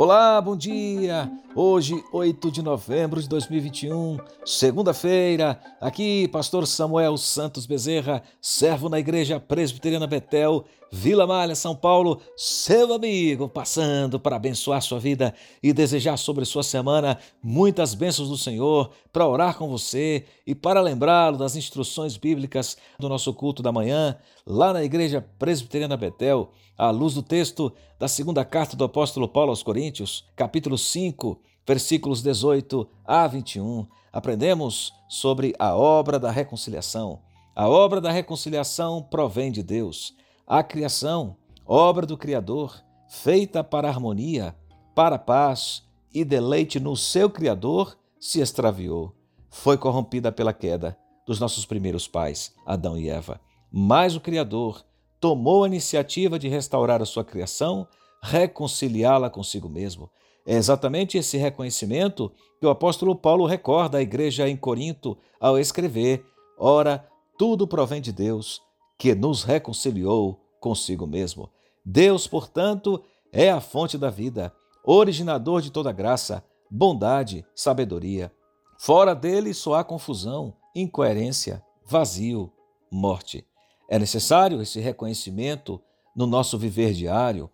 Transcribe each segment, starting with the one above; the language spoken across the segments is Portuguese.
Olá, bom dia! Hoje, 8 de novembro de 2021, segunda-feira, aqui, Pastor Samuel Santos Bezerra, servo na Igreja Presbiteriana Betel, Vila Malha, São Paulo, seu amigo, passando para abençoar sua vida e desejar sobre sua semana muitas bênçãos do Senhor, para orar com você e para lembrá-lo das instruções bíblicas do nosso culto da manhã, lá na Igreja Presbiteriana Betel, à luz do texto da segunda carta do apóstolo Paulo aos Coríntios, capítulo 5, versículos 18 a 21, aprendemos sobre a obra da reconciliação. A obra da reconciliação provém de Deus. A criação, obra do Criador, feita para harmonia, para paz e deleite no seu Criador, se extraviou. Foi corrompida pela queda dos nossos primeiros pais, Adão e Eva. Mas o Criador tomou a iniciativa de restaurar a sua criação, reconciliá-la consigo mesmo. É exatamente esse reconhecimento que o apóstolo Paulo recorda à igreja em Corinto ao escrever: Ora, tudo provém de Deus, que nos reconciliou consigo mesmo. Deus, portanto, é a fonte da vida, originador de toda graça, bondade, sabedoria. Fora dele só há confusão, incoerência, vazio, morte. É necessário esse reconhecimento no nosso viver diário,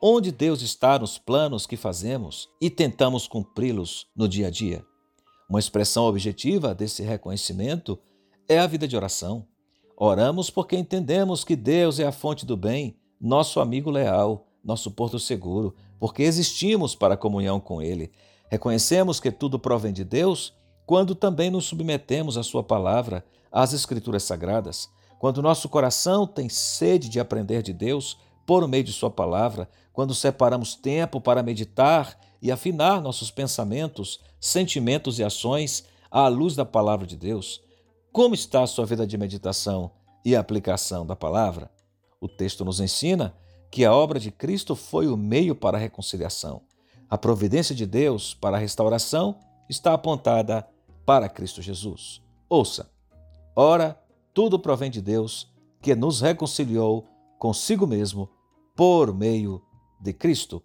onde Deus está nos planos que fazemos e tentamos cumpri-los no dia a dia. Uma expressão objetiva desse reconhecimento é a vida de oração. Oramos porque entendemos que Deus é a fonte do bem, nosso amigo leal, nosso porto seguro, porque existimos para a comunhão com Ele. Reconhecemos que tudo provém de Deus quando também nos submetemos à Sua palavra, às Escrituras Sagradas. Quando nosso coração tem sede de aprender de Deus, por meio de Sua palavra, quando separamos tempo para meditar e afinar nossos pensamentos, sentimentos e ações à luz da palavra de Deus. Como está a sua vida de meditação e aplicação da palavra? O texto nos ensina que a obra de Cristo foi o meio para a reconciliação. A providência de Deus para a restauração está apontada para Cristo Jesus. Ouça: ora, tudo provém de Deus, que nos reconciliou consigo mesmo por meio de Cristo.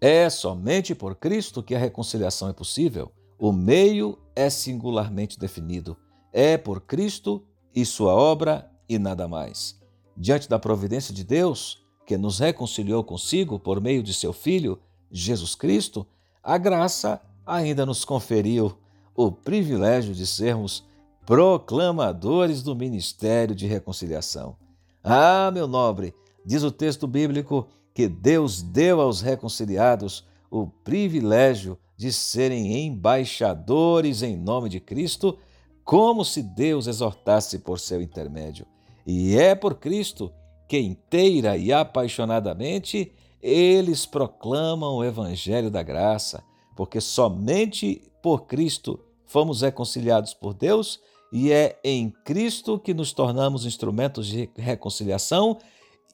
É somente por Cristo que a reconciliação é possível. O meio é singularmente definido. É por Cristo e sua obra e nada mais. Diante da providência de Deus, que nos reconciliou consigo por meio de seu Filho, Jesus Cristo, a graça ainda nos conferiu o privilégio de sermos proclamadores do ministério de reconciliação. Ah, meu nobre, Diz o texto bíblico que Deus deu aos reconciliados o privilégio de serem embaixadores em nome de Cristo, como se Deus exortasse por seu intermédio. E é por Cristo que inteira e apaixonadamente eles proclamam o evangelho da graça, porque somente por Cristo fomos reconciliados por Deus e é em Cristo que nos tornamos instrumentos de reconciliação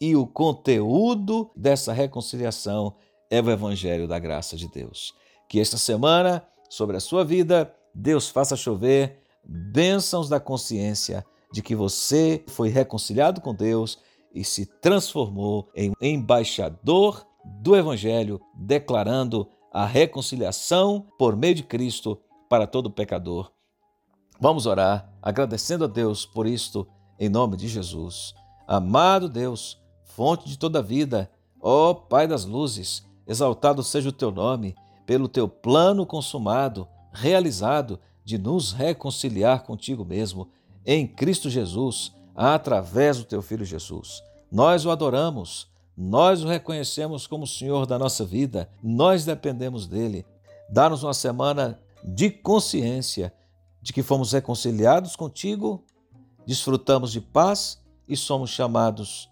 e o conteúdo dessa reconciliação é o Evangelho da graça de Deus. Que esta semana, sobre a sua vida, Deus faça chover bênçãos da consciência de que você foi reconciliado com Deus e se transformou em embaixador do Evangelho, declarando a reconciliação por meio de Cristo para todo pecador. Vamos orar, agradecendo a Deus por isto, em nome de Jesus. Amado Deus, fonte de toda vida. Ó Pai das luzes, exaltado seja o teu nome, pelo teu plano consumado, realizado, de nos reconciliar contigo mesmo, em Cristo Jesus, através do teu Filho Jesus. Nós o adoramos, nós o reconhecemos como Senhor da nossa vida, nós dependemos dele. Dá-nos uma semana de consciência de que fomos reconciliados contigo, desfrutamos de paz e somos chamados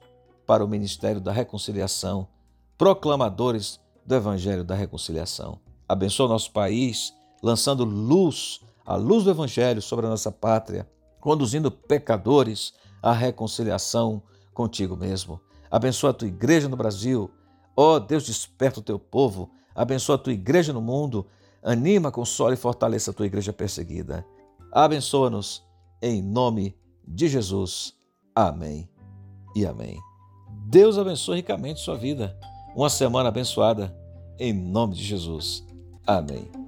para o ministério da reconciliação, proclamadores do Evangelho da reconciliação. Abençoa nosso país, lançando luz, a luz do Evangelho sobre a nossa pátria, conduzindo pecadores à reconciliação contigo mesmo. Abençoa a tua igreja no Brasil. Ó oh, Deus, desperta o teu povo. Abençoa a tua igreja no mundo. Anima, consola e fortaleça a tua igreja perseguida. Abençoa-nos em nome de Jesus. Amém e amém. Deus abençoe ricamente sua vida. Uma semana abençoada em nome de Jesus. Amém.